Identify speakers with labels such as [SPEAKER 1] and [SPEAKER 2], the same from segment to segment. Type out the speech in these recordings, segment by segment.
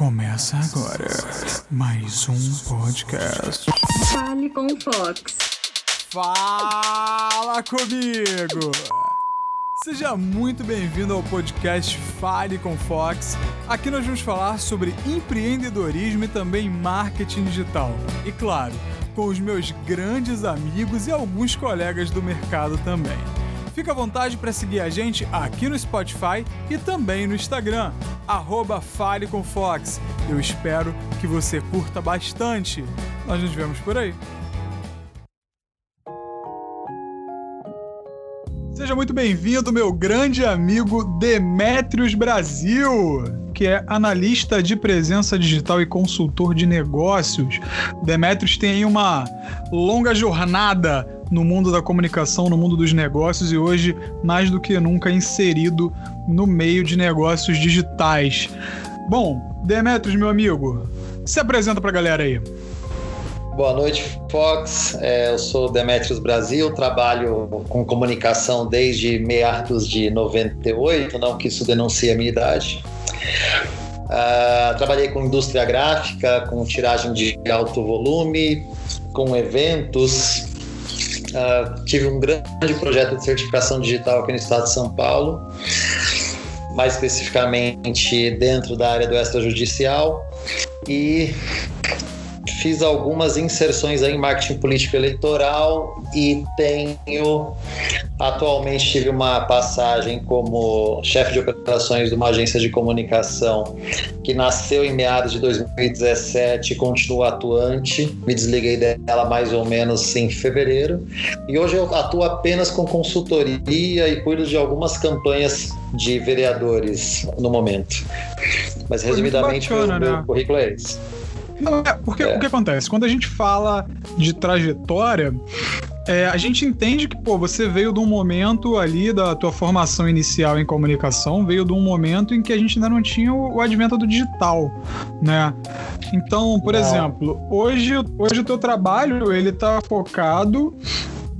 [SPEAKER 1] Começa agora mais um podcast.
[SPEAKER 2] Fale com o Fox.
[SPEAKER 1] Fala comigo! Seja muito bem-vindo ao podcast Fale com Fox. Aqui nós vamos falar sobre empreendedorismo e também marketing digital. E claro, com os meus grandes amigos e alguns colegas do mercado também. Fica à vontade para seguir a gente aqui no Spotify e também no Instagram, arroba Fale com Fox. Eu espero que você curta bastante. Nós nos vemos por aí. Seja muito bem-vindo, meu grande amigo Demetrios Brasil, que é analista de presença digital e consultor de negócios. Demetrios tem aí uma longa jornada no mundo da comunicação, no mundo dos negócios e hoje, mais do que nunca, inserido no meio de negócios digitais. Bom, Demetrios, meu amigo, se apresenta pra galera aí.
[SPEAKER 3] Boa noite, Fox. É, eu sou Demetrios Brasil, trabalho com comunicação desde meados de 98, não que isso denuncie a minha idade. Uh, trabalhei com indústria gráfica, com tiragem de alto volume, com eventos. Uh, tive um grande projeto de certificação digital aqui no estado de São Paulo, mais especificamente dentro da área do extrajudicial. E fiz algumas inserções em marketing político eleitoral e tenho atualmente tive uma passagem como chefe de operações de uma agência de comunicação que nasceu em meados de 2017 e continua atuante. Me desliguei dela mais ou menos em fevereiro e hoje eu atuo apenas com consultoria e cuido de algumas campanhas de vereadores no momento. Mas resumidamente bacana, o meu né? currículo é esse.
[SPEAKER 1] Não, é, porque é. o que acontece? Quando a gente fala de trajetória, é, a gente entende que, pô, você veio de um momento ali da tua formação inicial em comunicação, veio de um momento em que a gente ainda não tinha o, o advento do digital, né? Então, por não. exemplo, hoje, hoje o teu trabalho, ele tá focado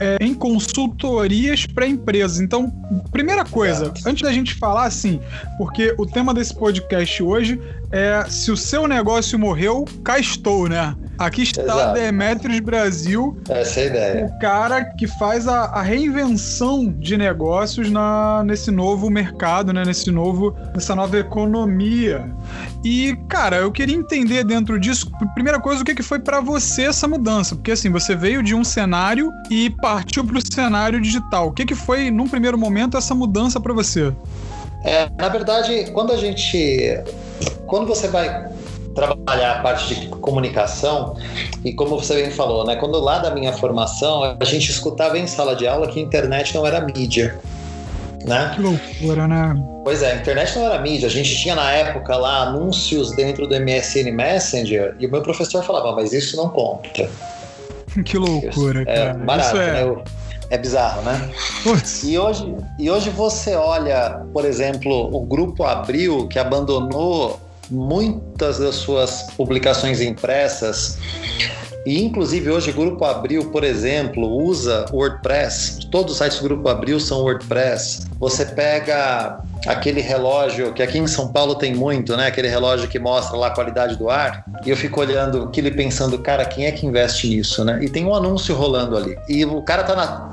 [SPEAKER 1] é, em consultorias para empresas. Então, primeira coisa, Exato. antes da gente falar assim, porque o tema desse podcast hoje é se o seu negócio morreu, cá estou, né? Aqui está Exato. Demetrios Brasil.
[SPEAKER 3] Essa é a ideia.
[SPEAKER 1] O cara que faz a, a reinvenção de negócios na, nesse novo mercado, né? Nesse novo, nessa nova economia. E, cara, eu queria entender dentro disso, primeira coisa, o que, que foi para você essa mudança? Porque assim, você veio de um cenário e partiu para o cenário digital. O que, que foi, num primeiro momento, essa mudança para você?
[SPEAKER 3] É, na verdade, quando a gente. Quando você vai trabalhar a parte de comunicação e como você bem falou, né? Quando lá da minha formação a gente escutava em sala de aula que a internet não era mídia. Né?
[SPEAKER 1] Que loucura, né?
[SPEAKER 3] Pois é, a internet não era mídia. A gente tinha na época lá anúncios dentro do MSN Messenger e o meu professor falava, mas isso não conta.
[SPEAKER 1] Que loucura,
[SPEAKER 3] é, cara. Barato, isso é... né? É bizarro, né? Putz. E hoje, e hoje você olha, por exemplo, o grupo Abril, que abandonou muitas das suas publicações impressas e inclusive hoje Grupo Abril, por exemplo, usa WordPress. Todos os sites do Grupo Abril são WordPress. Você pega aquele relógio que aqui em São Paulo tem muito, né? Aquele relógio que mostra lá a qualidade do ar. E eu fico olhando aquilo e pensando, cara, quem é que investe nisso, né? E tem um anúncio rolando ali. E o cara tá na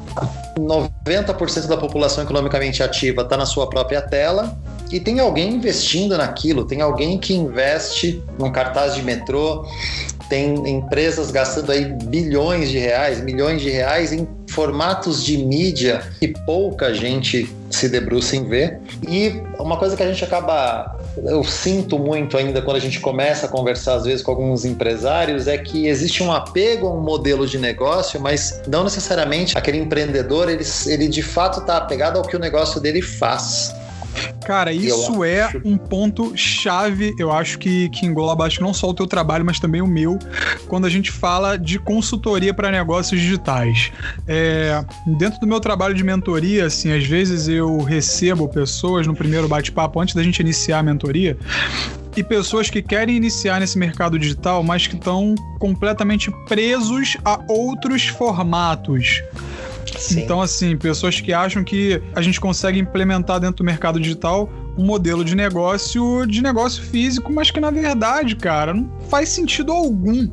[SPEAKER 3] 90% da população economicamente ativa tá na sua própria tela e tem alguém investindo naquilo, tem alguém que investe num cartaz de metrô, tem empresas gastando aí bilhões de reais, milhões de reais em formatos de mídia que pouca gente se debruça em ver. E uma coisa que a gente acaba eu sinto muito ainda quando a gente começa a conversar às vezes com alguns empresários é que existe um apego a um modelo de negócio, mas não necessariamente aquele empreendedor ele, ele de fato está apegado ao que o negócio dele faz.
[SPEAKER 1] Cara, isso é um ponto chave, eu acho que, que engloba acho, não só o teu trabalho, mas também o meu, quando a gente fala de consultoria para negócios digitais. É, dentro do meu trabalho de mentoria, assim, às vezes eu recebo pessoas no primeiro bate-papo, antes da gente iniciar a mentoria, e pessoas que querem iniciar nesse mercado digital, mas que estão completamente presos a outros formatos. Sim. Então, assim, pessoas que acham que a gente consegue implementar dentro do mercado digital um modelo de negócio de negócio físico, mas que na verdade, cara, não faz sentido algum.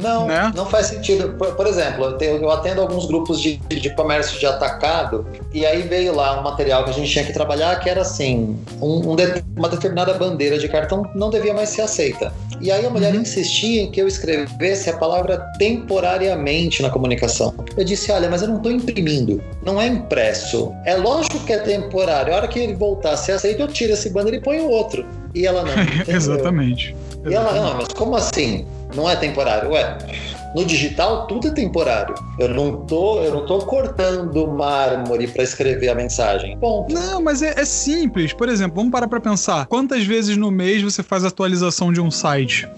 [SPEAKER 3] Não, né? não faz sentido. Por, por exemplo, eu, tenho, eu, atendo alguns grupos de, de comércio de atacado e aí veio lá um material que a gente tinha que trabalhar que era assim, um, um de, uma determinada bandeira de cartão não devia mais ser aceita. E aí a mulher uhum. insistia em que eu escrevesse a palavra temporariamente na comunicação. Eu disse, olha, mas eu não estou imprimindo, não é impresso. É lógico que é temporário. A hora que ele voltar a ser aceito, eu tiro esse banner e ponho outro. E ela não.
[SPEAKER 1] Exatamente.
[SPEAKER 3] E ela, não, mas como assim? Não é temporário? Ué, no digital tudo é temporário. Eu não tô, eu não tô cortando mármore para escrever a mensagem. Bom.
[SPEAKER 1] Não, mas é, é, simples. Por exemplo, vamos parar para pensar. Quantas vezes no mês você faz atualização de um site?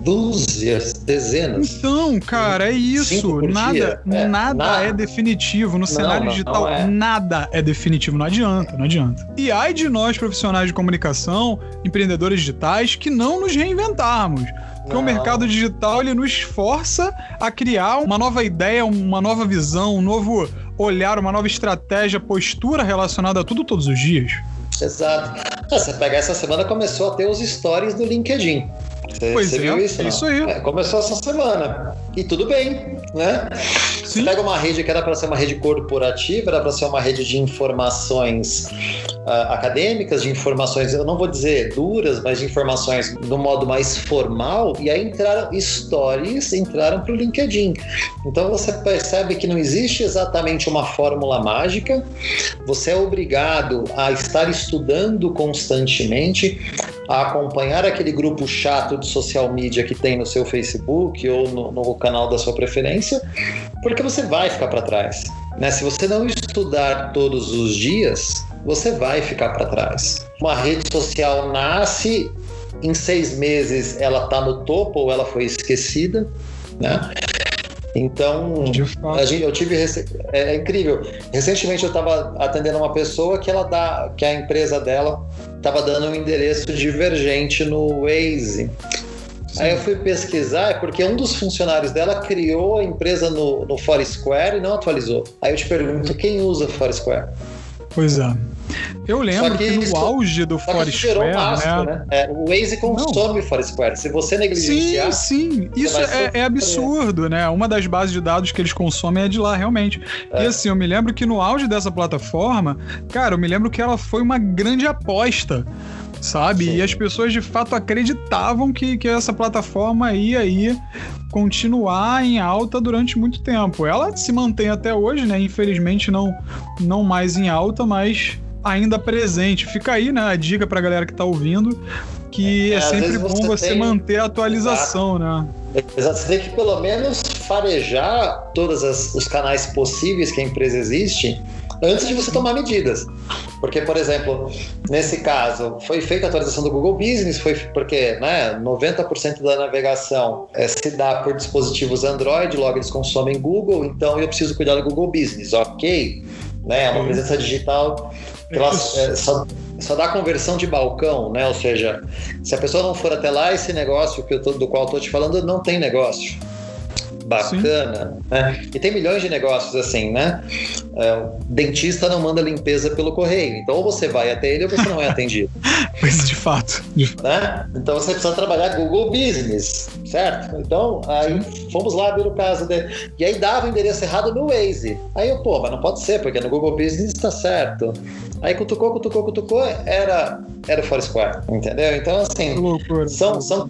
[SPEAKER 3] Dúzias, dezenas.
[SPEAKER 1] Então, cara, é isso. Nada, é, nada, nada, é definitivo. No não, cenário não, digital, não é. nada é definitivo. Não adianta, não adianta. E ai de nós, profissionais de comunicação, empreendedores digitais, que não nos reinventarmos. Porque o mercado digital ele nos força a criar uma nova ideia, uma nova visão, um novo olhar, uma nova estratégia, postura relacionada a tudo todos os dias.
[SPEAKER 3] Exato. Você pegar essa semana começou a ter os stories do LinkedIn. Você,
[SPEAKER 1] pois
[SPEAKER 3] você
[SPEAKER 1] é,
[SPEAKER 3] viu isso?
[SPEAKER 1] Isso aí.
[SPEAKER 3] É, começou essa semana. E tudo bem, né? Sim. Você pega uma rede que era para ser uma rede corporativa, era para ser uma rede de informações uh, acadêmicas, de informações, eu não vou dizer duras, mas de informações do modo mais formal, e aí entraram stories, entraram para o LinkedIn. Então você percebe que não existe exatamente uma fórmula mágica, você é obrigado a estar estudando constantemente, a acompanhar aquele grupo chato de social media que tem no seu Facebook ou no, no canal da sua preferência, porque você vai ficar para trás. Né? Se você não estudar todos os dias, você vai ficar para trás. Uma rede social nasce, em seis meses ela está no topo ou ela foi esquecida, né? Então, gente, eu tive. É, é, incrível. Recentemente eu estava atendendo uma pessoa que ela dá, que a empresa dela estava dando um endereço divergente no Waze. Sim. Aí eu fui pesquisar, é porque um dos funcionários dela criou a empresa no, no Foursquare e não atualizou. Aí eu te pergunto, quem usa Foursquare?
[SPEAKER 1] Pois é. Eu lembro que, que, no isso, auge do Foursquare, um né?
[SPEAKER 3] né? É, o Waze consome Não. Foursquare. Se você negligenciar...
[SPEAKER 1] Sim, sim. Isso é, é, absurdo, né? Uma das bases de dados que eles consomem é de lá, realmente. É. E assim, eu me lembro que no auge dessa plataforma, cara, eu me lembro que ela foi uma grande aposta sabe? Sim. E as pessoas de fato acreditavam que, que essa plataforma ia aí continuar em alta durante muito tempo. Ela se mantém até hoje, né? Infelizmente não, não mais em alta, mas ainda presente. Fica aí, né, a dica pra galera que tá ouvindo, que é, é sempre bom você, você tem... manter a atualização, Exato.
[SPEAKER 3] né? Exato, você tem que pelo menos farejar todos os canais possíveis que a empresa existe antes de você tomar medidas. Porque, por exemplo, nesse caso, foi feita a atualização do Google Business, foi porque né, 90% da navegação é, se dá por dispositivos Android, logo eles consomem Google, então eu preciso cuidar do Google Business, ok? Né, é uma presença digital ela, é, só, só dá conversão de balcão, né? Ou seja, se a pessoa não for até lá, esse negócio que eu tô, do qual eu estou te falando não tem negócio bacana, né? E tem milhões de negócios assim, né? É, o dentista não manda limpeza pelo correio, então ou você vai até ele ou você não é atendido.
[SPEAKER 1] pois de fato. De
[SPEAKER 3] fato. Né? Então você precisa trabalhar Google Business, certo? Então aí fomos lá ver o caso dele. E aí dava o endereço errado no Waze. Aí eu, pô, mas não pode ser, porque no Google Business está certo. Aí cutucou, cutucou, cutucou, era, era o Foursquare, entendeu? Então, assim, são, são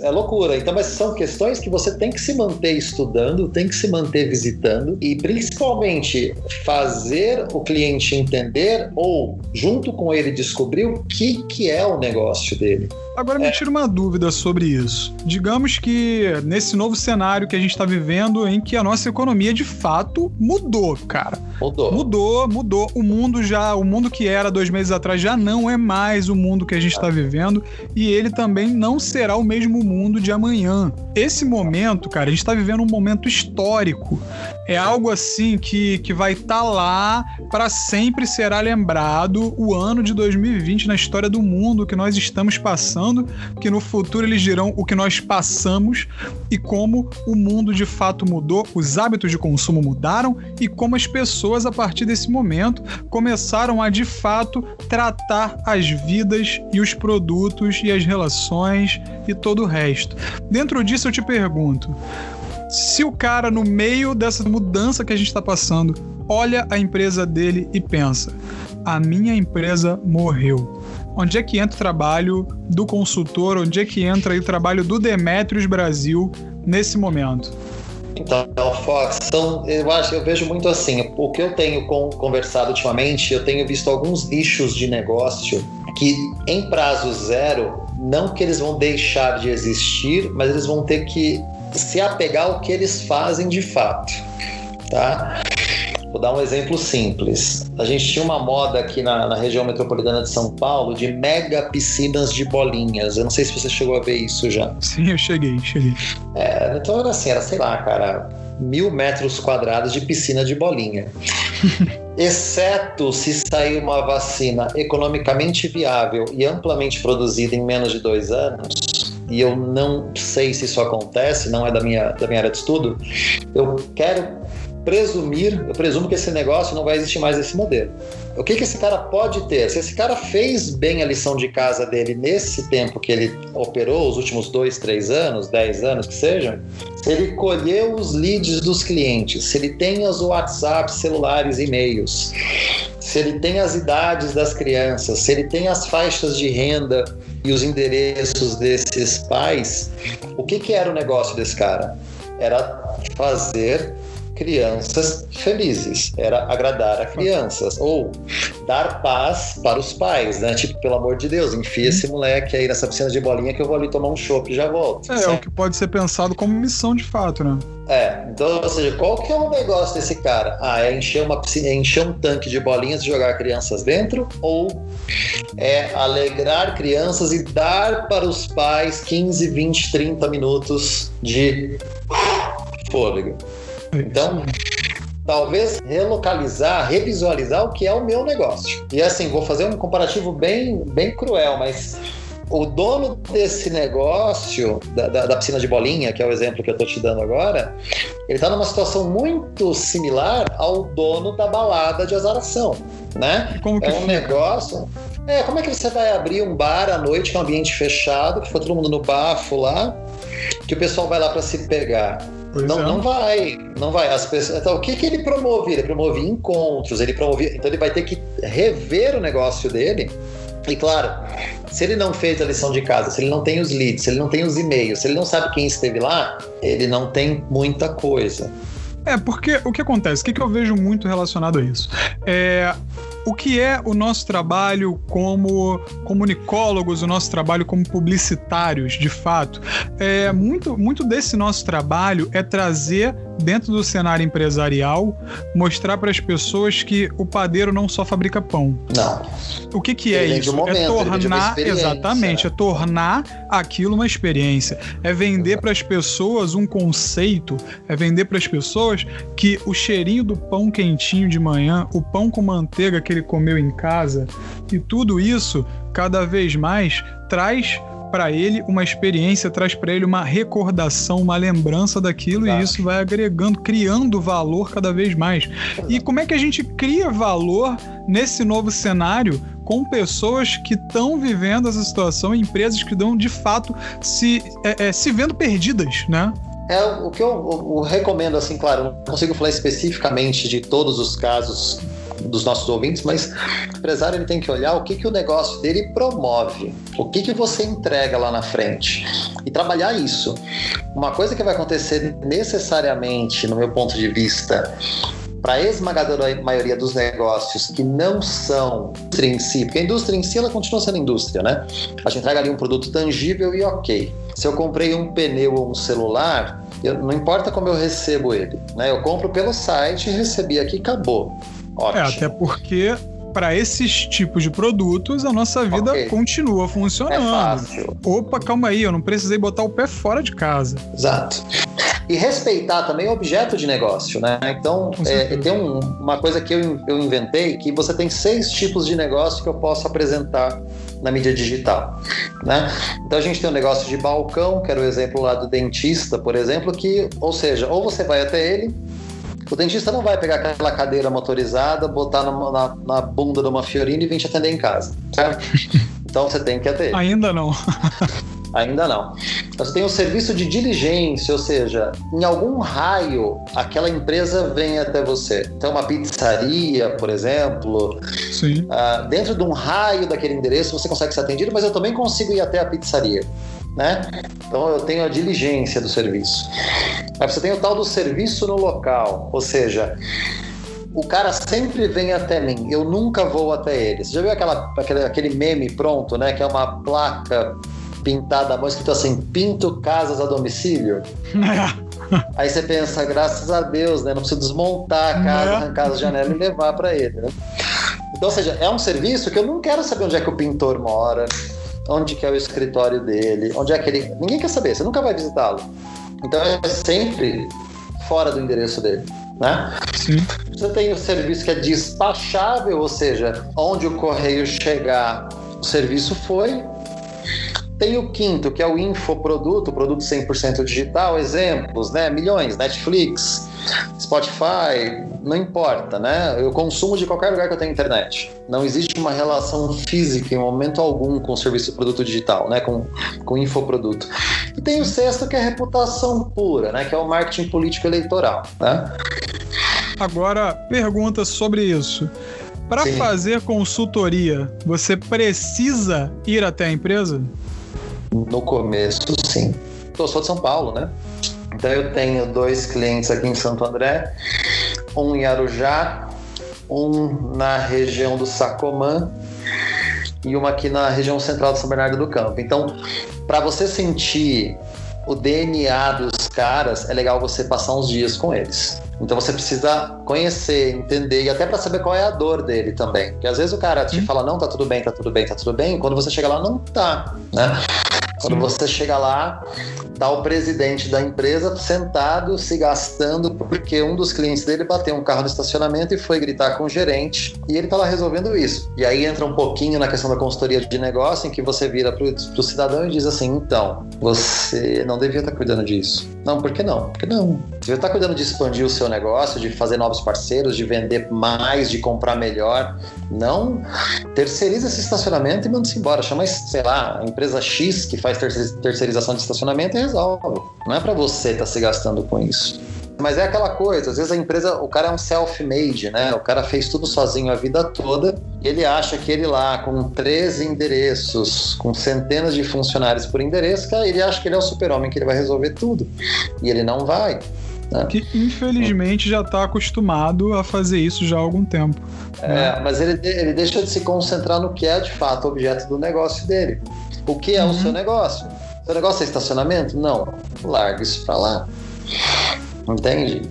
[SPEAKER 3] é loucura. Então, mas são questões que você tem que se manter estudando, tem que se manter visitando e principalmente fazer o cliente entender ou junto com ele descobrir o que, que é o negócio dele.
[SPEAKER 1] Agora me é. tira uma dúvida sobre isso. Digamos que nesse novo cenário que a gente está vivendo, em que a nossa economia de fato mudou, cara.
[SPEAKER 3] Mudou.
[SPEAKER 1] Mudou, mudou. O mundo já, o mundo que era dois meses atrás já não é mais o mundo que a gente está vivendo e ele também não será o mesmo mesmo mundo de amanhã. Esse momento, cara, a gente está vivendo um momento histórico. É algo assim que, que vai estar tá lá para sempre será lembrado o ano de 2020 na história do mundo que nós estamos passando, que no futuro eles dirão o que nós passamos e como o mundo de fato mudou, os hábitos de consumo mudaram e como as pessoas a partir desse momento começaram a de fato tratar as vidas e os produtos e as relações e todo o resto. Dentro disso eu te pergunto, se o cara, no meio dessa mudança que a gente está passando, olha a empresa dele e pensa: a minha empresa morreu. Onde é que entra o trabalho do consultor? Onde é que entra o trabalho do Demetrios Brasil nesse momento?
[SPEAKER 3] Então, Fox, eu acho, eu vejo muito assim. O que eu tenho conversado ultimamente, eu tenho visto alguns nichos de negócio que, em prazo zero, não que eles vão deixar de existir, mas eles vão ter que se apegar ao que eles fazem de fato, tá? Vou dar um exemplo simples. A gente tinha uma moda aqui na, na, região metropolitana de São Paulo de mega piscinas de bolinhas. Eu não sei se você chegou a ver isso já.
[SPEAKER 1] Sim, eu cheguei, cheguei.
[SPEAKER 3] É, então era assim, era sei lá, cara, mil metros quadrados de piscina de bolinha. Exceto se sair uma vacina economicamente viável e amplamente produzida em menos de dois anos, e eu não sei se isso acontece, não é da minha, da minha área de estudo, eu quero presumir, eu presumo que esse negócio não vai existir mais esse modelo. O que, que esse cara pode ter? Se esse cara fez bem a lição de casa dele nesse tempo que ele operou, os últimos dois, três anos, dez anos que sejam, se ele colheu os leads dos clientes, se ele tem os WhatsApp, celulares, e-mails, se ele tem as idades das crianças, se ele tem as faixas de renda e os endereços desses pais, o que, que era o negócio desse cara? Era fazer crianças felizes, era agradar a crianças, ou dar paz para os pais, né? Tipo, pelo amor de Deus, enfia esse moleque aí nessa piscina de bolinha que eu vou ali tomar um chopp e já volto.
[SPEAKER 1] É, certo? é o que pode ser pensado como missão de fato, né?
[SPEAKER 3] É, então, ou seja, qual que é o negócio desse cara? Ah, é encher uma piscina, é encher um tanque de bolinhas e jogar crianças dentro? Ou é alegrar crianças e dar para os pais 15, 20, 30 minutos de fôlego? Então, talvez relocalizar, revisualizar o que é o meu negócio. E assim, vou fazer um comparativo bem, bem cruel, mas o dono desse negócio, da, da, da, piscina de bolinha, que é o exemplo que eu estou te dando agora, ele está numa situação muito similar ao dono da balada de azaração, né?
[SPEAKER 1] Como que
[SPEAKER 3] é um fica? negócio. É, como é que você vai abrir um bar à noite, que é um ambiente fechado, que foi todo mundo no bafo lá, que o pessoal vai lá para se pegar? Não, é. não vai, não vai. As pessoas, então, o que, que ele promove? Ele promove encontros, ele promove. Então ele vai ter que rever o negócio dele. E claro, se ele não fez a lição de casa, se ele não tem os leads, se ele não tem os e-mails, se ele não sabe quem esteve lá, ele não tem muita coisa.
[SPEAKER 1] É, porque o que acontece? O que, que eu vejo muito relacionado a isso? É, o que é o nosso trabalho como comunicólogos, o nosso trabalho como publicitários, de fato. É, muito, muito desse nosso trabalho é trazer dentro do cenário empresarial, mostrar para as pessoas que o padeiro não só fabrica pão.
[SPEAKER 3] Não.
[SPEAKER 1] O que, que é isso?
[SPEAKER 3] Momento,
[SPEAKER 1] é tornar, exatamente, é tornar aquilo uma experiência. É vender para as pessoas um conceito, é vender para as pessoas que o cheirinho do pão quentinho de manhã, o pão com manteiga que ele comeu em casa, e tudo isso cada vez mais traz para ele uma experiência, traz para ele uma recordação, uma lembrança daquilo Exato. e isso vai agregando, criando valor cada vez mais. E como é que a gente cria valor nesse novo cenário com pessoas que estão vivendo essa situação, empresas que dão de fato se, é, é, se vendo perdidas, né?
[SPEAKER 3] É o que eu, eu, eu recomendo, assim, claro, não consigo falar especificamente de todos os casos dos nossos ouvintes, mas o empresário ele tem que olhar o que, que o negócio dele promove, o que, que você entrega lá na frente e trabalhar isso. Uma coisa que vai acontecer necessariamente, no meu ponto de vista, para a esmagadora maioria dos negócios que não são indústria em si, porque a indústria em si ela continua sendo indústria, né? A gente entrega ali um produto tangível e ok. Se eu comprei um pneu ou um celular, eu, não importa como eu recebo ele, né? Eu compro pelo site, recebi aqui, acabou.
[SPEAKER 1] Ótimo. É, até porque para esses tipos de produtos, a nossa vida okay. continua funcionando. É fácil. Opa, calma aí, eu não precisei botar o pé fora de casa.
[SPEAKER 3] Exato. E respeitar também o objeto de negócio, né? Então, é, tem um, uma coisa que eu, eu inventei que você tem seis tipos de negócio que eu posso apresentar na mídia digital, né? Então a gente tem um negócio de balcão, que era o exemplo lá do dentista, por exemplo, que, ou seja, ou você vai até ele, o dentista não vai pegar aquela cadeira motorizada, botar na, na, na bunda de uma Fiorina e vir te atender em casa, certo? Então você tem que atender.
[SPEAKER 1] Ainda não.
[SPEAKER 3] Ainda não. Você tem o serviço de diligência, ou seja, em algum raio aquela empresa vem até você. Então, uma pizzaria, por exemplo.
[SPEAKER 1] Sim.
[SPEAKER 3] Uh, dentro de um raio daquele endereço você consegue ser atendido, mas eu também consigo ir até a pizzaria. Né? Então eu tenho a diligência do serviço. Aí você tem o tal do serviço no local, ou seja, o cara sempre vem até mim, eu nunca vou até ele. Você já viu aquela, aquele, aquele meme pronto, né? Que é uma placa pintada a mão, escrito assim: Pinto casas a domicílio. Aí você pensa, graças a Deus, né? Não preciso desmontar a casa, é. arrancar as janelas e levar para ele. Né? Então, ou seja, é um serviço que eu não quero saber onde é que o pintor mora, onde que é o escritório dele, onde é que ele. Ninguém quer saber, você nunca vai visitá-lo. Então é sempre fora do endereço dele. Né?
[SPEAKER 1] Sim.
[SPEAKER 3] Você tem o serviço que é despachável, ou seja, onde o correio chegar, o serviço foi, tem o quinto, que é o infoproduto, produto 100% digital, exemplos, né? Milhões, Netflix, Spotify, não importa, né? Eu consumo de qualquer lugar que eu tenha internet. Não existe uma relação física em momento algum com o serviço produto digital, né? Com, com infoproduto. E tem o sexto, que é reputação pura, né? Que é o marketing político eleitoral, né?
[SPEAKER 1] Agora, pergunta sobre isso. Para fazer consultoria, você precisa ir até a empresa?
[SPEAKER 3] No começo, sim. Eu sou de São Paulo, né? Então eu tenho dois clientes aqui em Santo André, um em Arujá, um na região do Sacomã e uma aqui na região central de São Bernardo do Campo. Então, para você sentir o DNA dos caras, é legal você passar uns dias com eles. Então você precisa conhecer, entender e até para saber qual é a dor dele também. Porque às vezes o cara te fala não, tá tudo bem, tá tudo bem, tá tudo bem, quando você chega lá não tá, né? Quando você chega lá, tá o presidente da empresa sentado, se gastando, porque um dos clientes dele bateu um carro no estacionamento e foi gritar com o gerente, e ele tá lá resolvendo isso. E aí entra um pouquinho na questão da consultoria de negócio, em que você vira pro, pro cidadão e diz assim: então, você não devia estar tá cuidando disso. Não, por que não? Porque não. Você devia estar tá cuidando de expandir o seu negócio, de fazer novos parceiros, de vender mais, de comprar melhor. Não terceiriza esse estacionamento e manda-se embora. Chama, sei lá, a empresa X que faz terceirização de estacionamento resolve. Não é para você estar tá se gastando com isso. Mas é aquela coisa, às vezes a empresa, o cara é um self-made, né? O cara fez tudo sozinho a vida toda e ele acha que ele lá, com 13 endereços, com centenas de funcionários por endereço, ele acha que ele é o super-homem, que ele vai resolver tudo. E ele não vai.
[SPEAKER 1] Né? Que infelizmente já está acostumado a fazer isso já há algum tempo.
[SPEAKER 3] É, né? mas ele, ele deixa de se concentrar no que é de fato o objeto do negócio dele. O que é uhum. o seu negócio? Seu negócio é estacionamento? Não. Larga isso pra lá. Entende?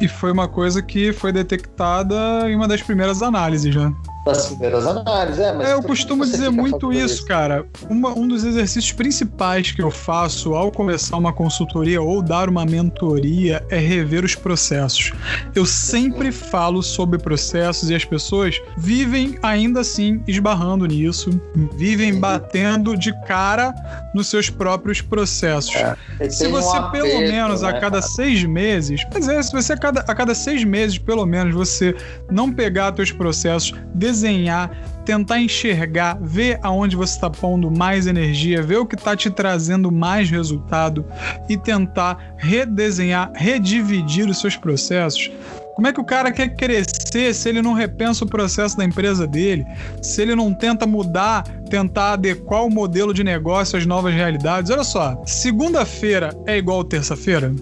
[SPEAKER 1] E foi uma coisa que foi detectada em uma das primeiras análises já
[SPEAKER 3] das primeiras análises. É, mas
[SPEAKER 1] é, eu costumo dizer muito isso, isso, cara. Uma, um dos exercícios principais que eu faço ao começar uma consultoria ou dar uma mentoria é rever os processos. Eu sempre falo sobre processos e as pessoas vivem ainda assim esbarrando nisso, vivem batendo de cara nos seus próprios processos. É, se você um pelo menos né, a cada cara? seis meses, mas é, se você a cada, a cada seis meses pelo menos você não pegar seus processos desenhar, tentar enxergar, ver aonde você está pondo mais energia, ver o que está te trazendo mais resultado e tentar redesenhar, redividir os seus processos. Como é que o cara quer crescer se ele não repensa o processo da empresa dele? Se ele não tenta mudar, tentar adequar o modelo de negócio às novas realidades? Olha só, segunda-feira é igual terça-feira?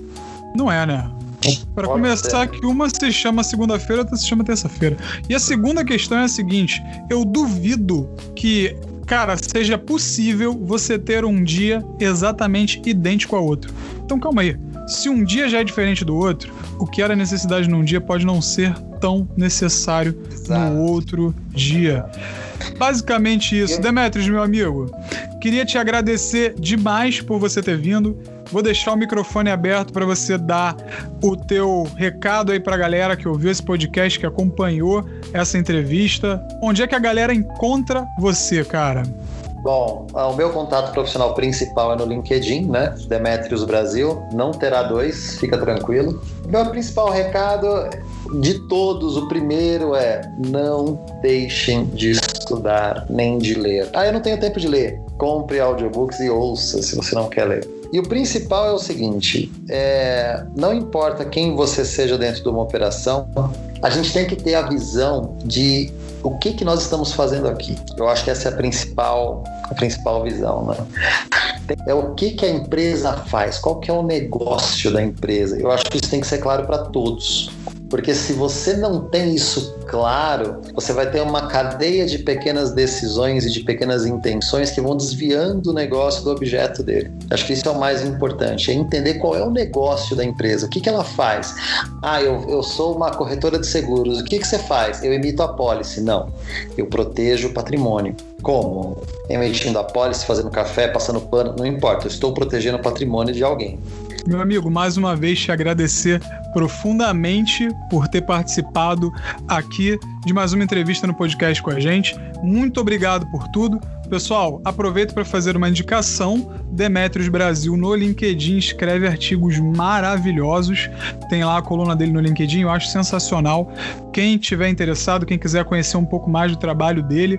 [SPEAKER 1] Não é, né? Para começar, que uma se chama segunda-feira, outra se chama terça-feira. E a segunda questão é a seguinte: eu duvido que, cara, seja possível você ter um dia exatamente idêntico ao outro. Então calma aí. Se um dia já é diferente do outro, o que era necessidade num dia pode não ser tão necessário Exato. no outro dia. Basicamente isso. Demetrios, meu amigo, queria te agradecer demais por você ter vindo. Vou deixar o microfone aberto para você dar o teu recado aí para a galera que ouviu esse podcast, que acompanhou essa entrevista. Onde é que a galera encontra você, cara?
[SPEAKER 3] Bom, o meu contato profissional principal é no LinkedIn, né? Demetrios Brasil. Não terá dois, fica tranquilo. Meu principal recado de todos, o primeiro é não deixem de estudar nem de ler. Ah, eu não tenho tempo de ler. Compre audiobooks e ouça se você não quer ler. E o principal é o seguinte: é, não importa quem você seja dentro de uma operação, a gente tem que ter a visão de o que, que nós estamos fazendo aqui. Eu acho que essa é a principal, a principal visão, né? É o que, que a empresa faz, qual que é o negócio da empresa. Eu acho que isso tem que ser claro para todos. Porque se você não tem isso claro, você vai ter uma cadeia de pequenas decisões e de pequenas intenções que vão desviando o negócio do objeto dele. Acho que isso é o mais importante, é entender qual é o negócio da empresa, o que, que ela faz. Ah, eu, eu sou uma corretora de seguros, o que, que você faz? Eu emito a pólice. Não, eu protejo o patrimônio. Como? Emitindo a pólice, fazendo café, passando pano, não importa, eu estou protegendo o patrimônio de alguém.
[SPEAKER 1] Meu amigo, mais uma vez te agradecer profundamente por ter participado aqui de mais uma entrevista no podcast com a gente. Muito obrigado por tudo. Pessoal, aproveito para fazer uma indicação. Demetrios Brasil no LinkedIn escreve artigos maravilhosos. Tem lá a coluna dele no LinkedIn, eu acho sensacional. Quem tiver interessado, quem quiser conhecer um pouco mais do trabalho dele,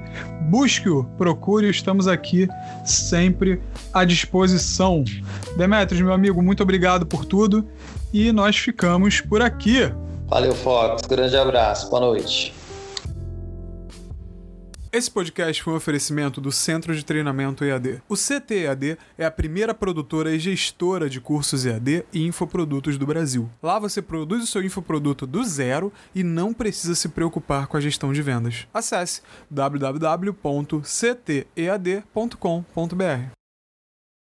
[SPEAKER 1] busque-o, procure-o. Estamos aqui sempre à disposição. Demetrios, meu amigo, muito obrigado por tudo e nós ficamos por aqui.
[SPEAKER 3] Valeu, Fox. Grande abraço. Boa noite.
[SPEAKER 1] Esse podcast foi um oferecimento do Centro de Treinamento EAD. O CTEAD é a primeira produtora e gestora de cursos EAD e infoprodutos do Brasil. Lá você produz o seu infoproduto do zero e não precisa se preocupar com a gestão de vendas. Acesse www.ctead.com.br.